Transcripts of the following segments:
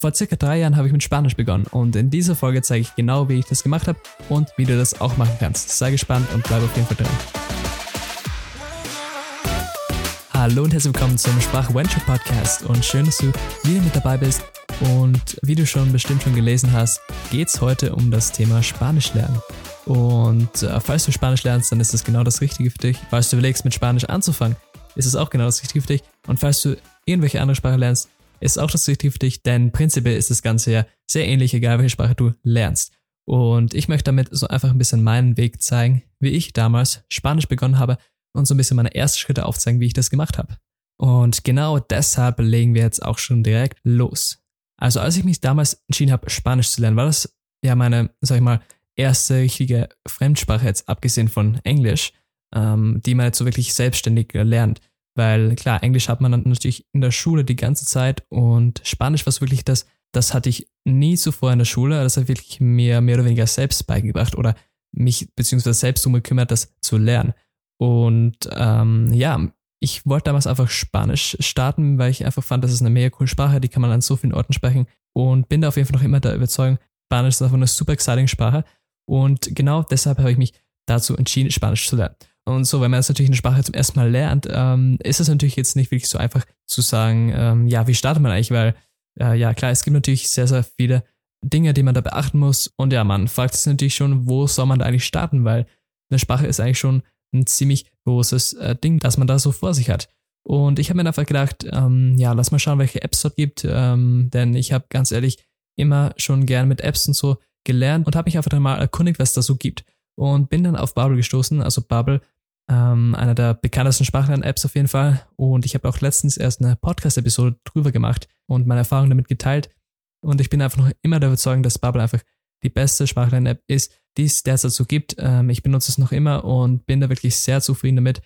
Vor circa drei Jahren habe ich mit Spanisch begonnen und in dieser Folge zeige ich genau, wie ich das gemacht habe und wie du das auch machen kannst. Sei gespannt und bleib auf jeden Fall dran. Hallo und herzlich willkommen zum Sprachventure Podcast und schön, dass du wieder mit dabei bist. Und wie du schon bestimmt schon gelesen hast, geht es heute um das Thema Spanisch lernen. Und äh, falls du Spanisch lernst, dann ist das genau das Richtige für dich. Falls du überlegst, mit Spanisch anzufangen, ist es auch genau das Richtige für dich. Und falls du irgendwelche andere Sprache lernst, ist auch das Richtige für dich, denn prinzipiell ist das Ganze ja sehr ähnlich, egal welche Sprache du lernst. Und ich möchte damit so einfach ein bisschen meinen Weg zeigen, wie ich damals Spanisch begonnen habe und so ein bisschen meine ersten Schritte aufzeigen, wie ich das gemacht habe. Und genau deshalb legen wir jetzt auch schon direkt los. Also als ich mich damals entschieden habe, Spanisch zu lernen, war das ja meine, sag ich mal, erste richtige Fremdsprache jetzt, abgesehen von Englisch, ähm, die man jetzt so wirklich selbstständig lernt. Weil klar, Englisch hat man dann natürlich in der Schule die ganze Zeit und Spanisch war wirklich das, das hatte ich nie zuvor in der Schule, das hat wirklich mir mehr oder weniger selbst beigebracht oder mich beziehungsweise selbst darum gekümmert, das zu lernen. Und ähm, ja, ich wollte damals einfach Spanisch starten, weil ich einfach fand, das ist eine mega coole Sprache, die kann man an so vielen Orten sprechen und bin da auf jeden Fall noch immer der Überzeugung, Spanisch ist einfach eine super exciting Sprache und genau deshalb habe ich mich dazu entschieden, Spanisch zu lernen. Und so, wenn man jetzt natürlich eine Sprache zum ersten Mal lernt, ähm, ist es natürlich jetzt nicht wirklich so einfach zu sagen, ähm, ja, wie startet man eigentlich, weil äh, ja klar, es gibt natürlich sehr, sehr viele Dinge, die man da beachten muss und ja, man fragt sich natürlich schon, wo soll man da eigentlich starten, weil eine Sprache ist eigentlich schon ein ziemlich großes äh, Ding, das man da so vor sich hat. Und ich habe mir einfach gedacht, ähm, ja, lass mal schauen, welche Apps dort gibt, ähm, denn ich habe ganz ehrlich immer schon gern mit Apps und so gelernt und habe mich einfach dann mal erkundigt, was da so gibt. Und bin dann auf Bubble gestoßen, also Bubble, ähm, einer der bekanntesten Sprachlern-Apps auf jeden Fall. Und ich habe auch letztens erst eine Podcast-Episode drüber gemacht und meine Erfahrungen damit geteilt. Und ich bin einfach noch immer der Überzeugung, dass Bubble einfach die beste Sprachlern-App ist, die es derzeit so gibt. Ähm, ich benutze es noch immer und bin da wirklich sehr zufrieden damit.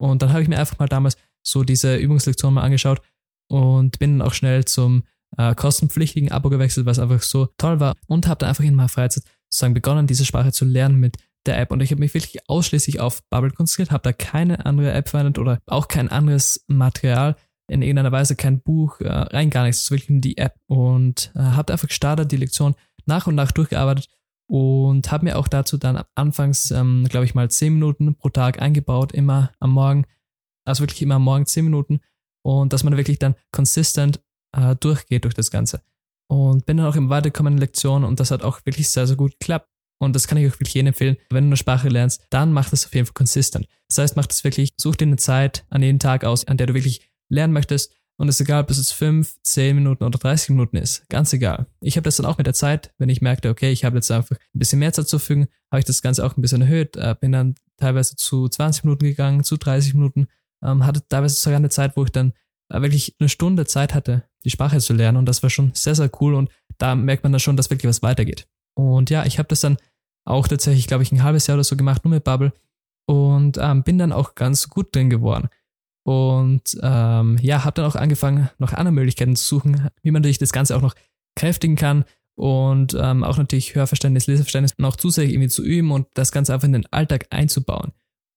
Und dann habe ich mir einfach mal damals so diese Übungslektion mal angeschaut und bin dann auch schnell zum äh, kostenpflichtigen Abo gewechselt, was einfach so toll war und habe dann einfach in meiner Freizeit sozusagen begonnen, diese Sprache zu lernen mit der App. Und ich habe mich wirklich ausschließlich auf Bubble konzentriert, habe da keine andere App verwendet oder auch kein anderes Material, in irgendeiner Weise kein Buch, äh, rein gar nichts, wirklich nur die App. Und äh, habe einfach gestartet, die Lektion nach und nach durchgearbeitet und habe mir auch dazu dann anfangs, ähm, glaube ich mal, 10 Minuten pro Tag eingebaut, immer am Morgen, also wirklich immer am Morgen 10 Minuten. Und dass man wirklich dann konsistent äh, durchgeht durch das Ganze. Und bin dann auch im weiterkommenden Lektionen und das hat auch wirklich sehr, sehr gut geklappt. Und das kann ich auch wirklich jedem empfehlen. Wenn du eine Sprache lernst, dann mach das auf jeden Fall konsistent. Das heißt, mach das wirklich, such dir eine Zeit an jedem Tag aus, an der du wirklich lernen möchtest. Und es ist egal, ob es jetzt 5, 10 Minuten oder 30 Minuten ist. Ganz egal. Ich habe das dann auch mit der Zeit, wenn ich merkte, okay, ich habe jetzt einfach ein bisschen mehr Zeit zu fügen, habe ich das Ganze auch ein bisschen erhöht, äh, bin dann teilweise zu 20 Minuten gegangen, zu 30 Minuten, ähm, hatte teilweise sogar eine Zeit, wo ich dann äh, wirklich eine Stunde Zeit hatte, die Sprache zu lernen. Und das war schon sehr, sehr cool. Und da merkt man dann schon, dass wirklich was weitergeht. Und ja, ich habe das dann auch tatsächlich, glaube ich, ein halbes Jahr oder so gemacht, nur mit Bubble. Und ähm, bin dann auch ganz gut drin geworden. Und ähm, ja, habe dann auch angefangen, noch andere Möglichkeiten zu suchen, wie man natürlich das Ganze auch noch kräftigen kann und ähm, auch natürlich Hörverständnis, Leseverständnis noch zusätzlich irgendwie zu üben und das Ganze einfach in den Alltag einzubauen.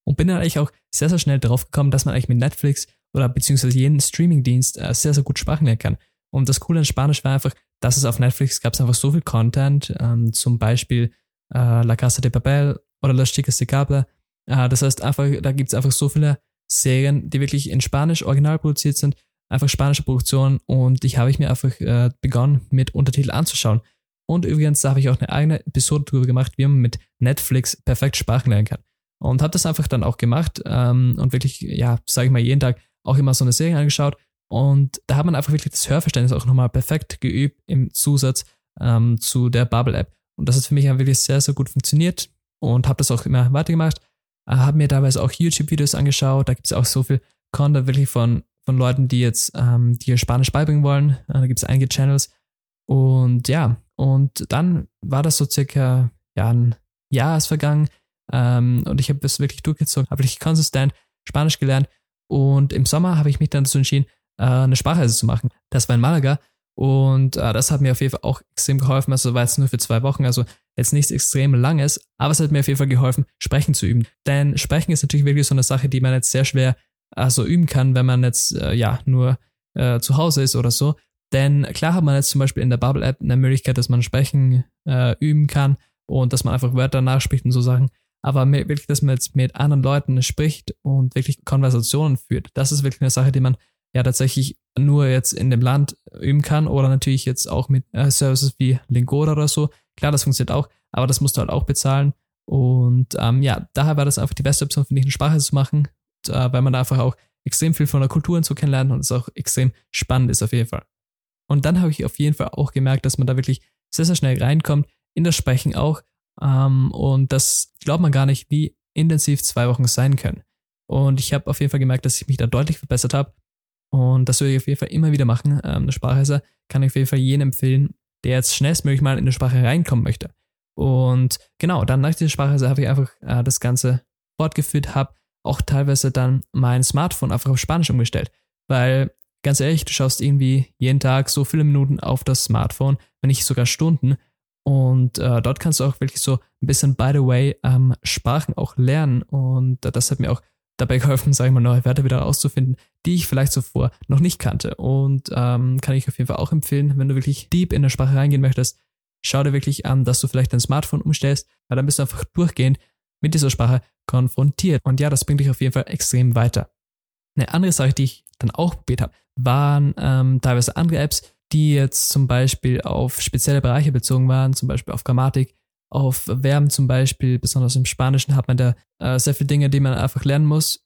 Und bin dann eigentlich auch sehr, sehr schnell drauf gekommen, dass man eigentlich mit Netflix oder beziehungsweise jeden Streamingdienst äh, sehr, sehr gut Sprachen lernen kann. Und das Coole an Spanisch war einfach, dass es auf Netflix gab es einfach so viel Content, ähm, zum Beispiel äh, La Casa de Papel oder Las Chicas de Cable. Äh, das heißt einfach, da gibt es einfach so viele Serien, die wirklich in Spanisch original produziert sind, einfach spanische Produktionen und ich habe ich mir einfach äh, begonnen, mit Untertitel anzuschauen. Und übrigens, da habe ich auch eine eigene Episode darüber gemacht, wie man mit Netflix perfekt Sprachen lernen kann. Und habe das einfach dann auch gemacht ähm, und wirklich, ja, sage ich mal, jeden Tag auch immer so eine Serie angeschaut. Und da hat man einfach wirklich das Hörverständnis auch nochmal perfekt geübt im Zusatz ähm, zu der Bubble-App. Und das hat für mich wirklich sehr, sehr gut funktioniert und habe das auch immer weitergemacht. Äh, habe mir dabei auch YouTube-Videos angeschaut. Da gibt es auch so viel Content wirklich von, von Leuten, die jetzt ähm, die Spanisch beibringen wollen. Äh, da gibt es einige Channels. Und ja, und dann war das so circa ja, ein Jahr ist vergangen. Ähm, und ich habe das wirklich durchgezogen, habe wirklich konsistent Spanisch gelernt. Und im Sommer habe ich mich dann dazu entschieden, äh, eine Sprachreise zu machen. Das war in Malaga. Und äh, das hat mir auf jeden Fall auch extrem geholfen. Also war jetzt nur für zwei Wochen, also jetzt nichts extrem langes, aber es hat mir auf jeden Fall geholfen, sprechen zu üben. Denn sprechen ist natürlich wirklich so eine Sache, die man jetzt sehr schwer also üben kann, wenn man jetzt äh, ja nur äh, zu Hause ist oder so. Denn klar hat man jetzt zum Beispiel in der Bubble-App eine Möglichkeit, dass man Sprechen äh, üben kann und dass man einfach Wörter nachspricht und so Sachen. Aber wirklich, dass man jetzt mit anderen Leuten spricht und wirklich Konversationen führt, das ist wirklich eine Sache, die man ja tatsächlich nur jetzt in dem Land üben kann oder natürlich jetzt auch mit äh, Services wie Lingoda oder so. Klar, das funktioniert auch, aber das musst du halt auch bezahlen. Und ähm, ja, daher war das einfach die beste Option, finde ich, eine Sprache zu machen, und, äh, weil man da einfach auch extrem viel von der Kultur und so kennenlernt und es auch extrem spannend ist auf jeden Fall. Und dann habe ich auf jeden Fall auch gemerkt, dass man da wirklich sehr, sehr schnell reinkommt, in das Sprechen auch. Ähm, und das glaubt man gar nicht, wie intensiv zwei Wochen sein können. Und ich habe auf jeden Fall gemerkt, dass ich mich da deutlich verbessert habe. Und das würde ich auf jeden Fall immer wieder machen. Ähm, eine Sprachreise kann ich auf jeden Fall jedem empfehlen, der jetzt schnellstmöglich mal in eine Sprache reinkommen möchte. Und genau, dann nach dieser Sprachreise habe ich einfach äh, das Ganze fortgeführt, habe auch teilweise dann mein Smartphone einfach auf Spanisch umgestellt. Weil, ganz ehrlich, du schaust irgendwie jeden Tag so viele Minuten auf das Smartphone, wenn nicht sogar Stunden. Und äh, dort kannst du auch wirklich so ein bisschen, by the way, ähm, Sprachen auch lernen. Und äh, das hat mir auch dabei geholfen, sage ich mal, neue Wörter wieder rauszufinden, die ich vielleicht zuvor noch nicht kannte. Und ähm, kann ich auf jeden Fall auch empfehlen, wenn du wirklich deep in der Sprache reingehen möchtest, schau dir wirklich an, dass du vielleicht dein Smartphone umstellst, weil dann bist du einfach durchgehend mit dieser Sprache konfrontiert. Und ja, das bringt dich auf jeden Fall extrem weiter. Eine andere Sache, die ich dann auch probiert habe, waren ähm, teilweise andere Apps, die jetzt zum Beispiel auf spezielle Bereiche bezogen waren, zum Beispiel auf Grammatik, auf Verben zum Beispiel, besonders im Spanischen hat man da äh, sehr viele Dinge, die man einfach lernen muss.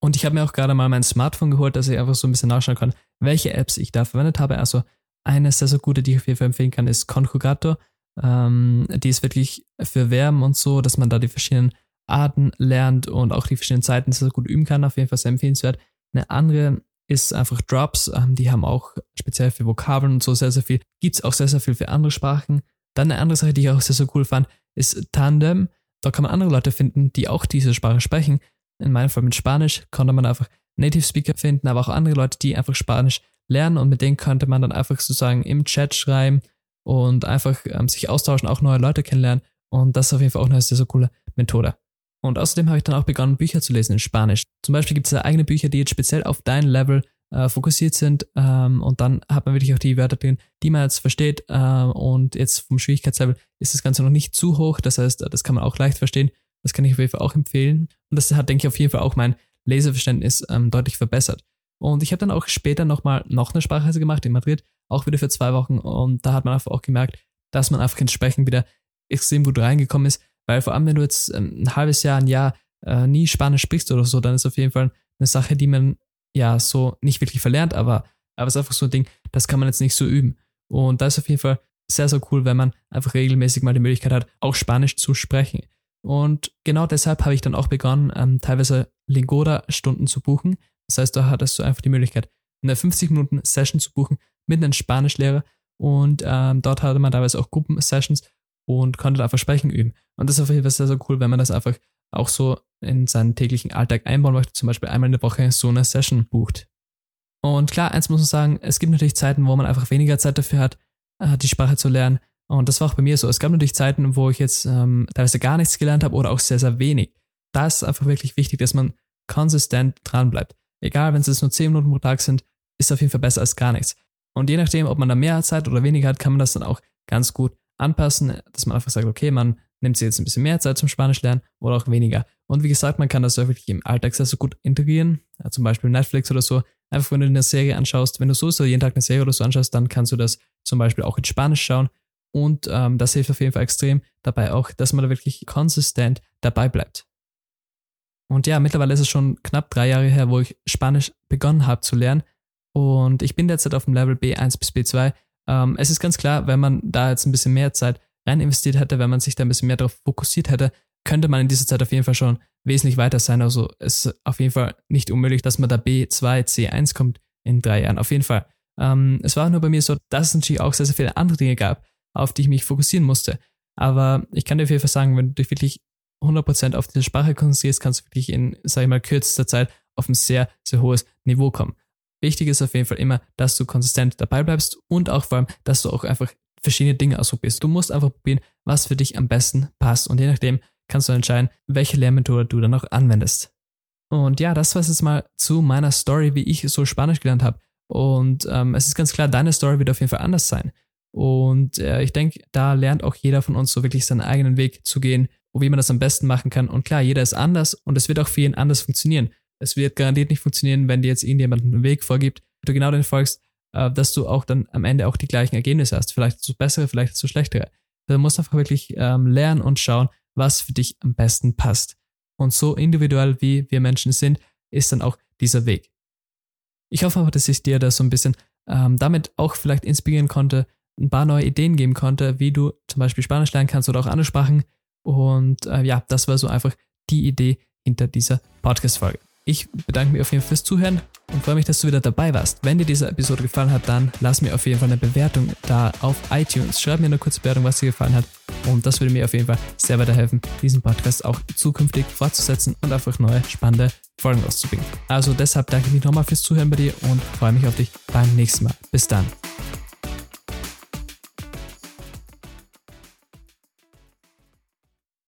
Und ich habe mir auch gerade mal mein Smartphone geholt, dass ich einfach so ein bisschen nachschauen kann, welche Apps ich da verwendet habe. Also eine sehr, sehr gute, die ich auf jeden Fall empfehlen kann, ist Conjugator. Ähm, die ist wirklich für Verben und so, dass man da die verschiedenen Arten lernt und auch die verschiedenen Zeiten sehr, sehr gut üben kann. Auf jeden Fall sehr empfehlenswert. Eine andere ist einfach Drops. Ähm, die haben auch speziell für Vokabeln und so sehr, sehr viel. Gibt es auch sehr, sehr viel für andere Sprachen. Dann eine andere Sache, die ich auch sehr, sehr cool fand, ist Tandem. Da kann man andere Leute finden, die auch diese Sprache sprechen. In meinem Fall mit Spanisch konnte man einfach Native Speaker finden, aber auch andere Leute, die einfach Spanisch lernen und mit denen könnte man dann einfach sozusagen im Chat schreiben und einfach ähm, sich austauschen, auch neue Leute kennenlernen. Und das ist auf jeden Fall auch eine sehr, sehr coole Methode. Und außerdem habe ich dann auch begonnen, Bücher zu lesen in Spanisch. Zum Beispiel gibt es da eigene Bücher, die jetzt speziell auf dein Level äh, fokussiert sind. Ähm, und dann hat man wirklich auch die Wörter drin, die man jetzt versteht. Äh, und jetzt vom Schwierigkeitslevel ist das Ganze noch nicht zu hoch. Das heißt, das kann man auch leicht verstehen. Das kann ich auf jeden Fall auch empfehlen. Und das hat, denke ich, auf jeden Fall auch mein Leseverständnis ähm, deutlich verbessert. Und ich habe dann auch später nochmal noch eine Sprachreise gemacht in Madrid, auch wieder für zwei Wochen. Und da hat man einfach auch gemerkt, dass man einfach ins Sprechen wieder extrem gut reingekommen ist. Weil vor allem, wenn du jetzt ähm, ein halbes Jahr, ein Jahr äh, nie Spanisch sprichst oder so, dann ist auf jeden Fall eine Sache, die man ja so nicht wirklich verlernt, aber, aber es ist einfach so ein Ding, das kann man jetzt nicht so üben. Und da ist auf jeden Fall sehr, sehr cool, wenn man einfach regelmäßig mal die Möglichkeit hat, auch Spanisch zu sprechen. Und genau deshalb habe ich dann auch begonnen, ähm, teilweise Lingoda-Stunden zu buchen, das heißt, da hattest du einfach die Möglichkeit, eine 50 Minuten Session zu buchen mit einem Spanischlehrer und ähm, dort hatte man teilweise auch Gruppensessions und konnte einfach Sprechen üben. Und das ist auf jeden Fall sehr, sehr cool, wenn man das einfach auch so in seinen täglichen Alltag einbauen möchte, zum Beispiel einmal in der Woche so eine Session bucht. Und klar, eins muss man sagen, es gibt natürlich Zeiten, wo man einfach weniger Zeit dafür hat, äh, die Sprache zu lernen. Und das war auch bei mir so. Es gab natürlich Zeiten, wo ich jetzt ähm, teilweise gar nichts gelernt habe oder auch sehr, sehr wenig. Da ist einfach wirklich wichtig, dass man konsistent dranbleibt egal wenn es jetzt nur 10 Minuten pro Tag sind, ist auf jeden Fall besser als gar nichts. Und je nachdem, ob man da mehr Zeit oder weniger hat, kann man das dann auch ganz gut anpassen, dass man einfach sagt, okay, man nimmt sich jetzt ein bisschen mehr Zeit zum Spanisch lernen oder auch weniger. Und wie gesagt, man kann das wirklich im Alltag sehr, sehr gut integrieren, ja, zum Beispiel Netflix oder so. Einfach, wenn du eine Serie anschaust, wenn du sowieso jeden Tag eine Serie oder so anschaust, dann kannst du das zum Beispiel auch in Spanisch schauen. Und ähm, das hilft auf jeden Fall extrem dabei auch, dass man da wirklich konsistent dabei bleibt. Und ja, mittlerweile ist es schon knapp drei Jahre her, wo ich Spanisch begonnen habe zu lernen. Und ich bin derzeit auf dem Level B1 bis B2. Ähm, es ist ganz klar, wenn man da jetzt ein bisschen mehr Zeit rein investiert hätte, wenn man sich da ein bisschen mehr darauf fokussiert hätte, könnte man in dieser Zeit auf jeden Fall schon wesentlich weiter sein. Also es ist auf jeden Fall nicht unmöglich, dass man da B2, C1 kommt in drei Jahren. Auf jeden Fall. Ähm, es war nur bei mir so, dass es natürlich auch sehr, sehr viele andere Dinge gab, auf die ich mich fokussieren musste. Aber ich kann dir auf jeden Fall sagen, wenn du dich wirklich 100% auf diese Sprache konzentrierst, kannst du wirklich in, sag ich mal, kürzester Zeit auf ein sehr, sehr hohes Niveau kommen. Wichtig ist auf jeden Fall immer, dass du konsistent dabei bleibst und auch vor allem, dass du auch einfach verschiedene Dinge ausprobierst. Du musst einfach probieren, was für dich am besten passt und je nachdem kannst du entscheiden, welche Lehrmethode du dann auch anwendest. Und ja, das war es jetzt mal zu meiner Story, wie ich so Spanisch gelernt habe. Und ähm, es ist ganz klar, deine Story wird auf jeden Fall anders sein. Und äh, ich denke, da lernt auch jeder von uns so wirklich seinen eigenen Weg zu gehen, wie man das am besten machen kann. Und klar, jeder ist anders und es wird auch für ihn anders funktionieren. Es wird garantiert nicht funktionieren, wenn dir jetzt irgendjemand einen Weg vorgibt, du genau den folgst, äh, dass du auch dann am Ende auch die gleichen Ergebnisse hast. Vielleicht zu bessere, vielleicht zu schlechtere. Du musst einfach wirklich ähm, lernen und schauen, was für dich am besten passt. Und so individuell wie wir Menschen sind, ist dann auch dieser Weg. Ich hoffe aber, dass ich dir da so ein bisschen ähm, damit auch vielleicht inspirieren konnte, ein paar neue Ideen geben konnte, wie du zum Beispiel Spanisch lernen kannst oder auch andere Sprachen. Und äh, ja, das war so einfach die Idee hinter dieser Podcast-Folge. Ich bedanke mich auf jeden Fall fürs Zuhören und freue mich, dass du wieder dabei warst. Wenn dir diese Episode gefallen hat, dann lass mir auf jeden Fall eine Bewertung da auf iTunes. Schreib mir eine kurze Bewertung, was dir gefallen hat. Und das würde mir auf jeden Fall sehr weiterhelfen, diesen Podcast auch zukünftig fortzusetzen und einfach neue, spannende Folgen rauszubringen. Also deshalb danke ich nochmal fürs Zuhören bei dir und freue mich auf dich beim nächsten Mal. Bis dann.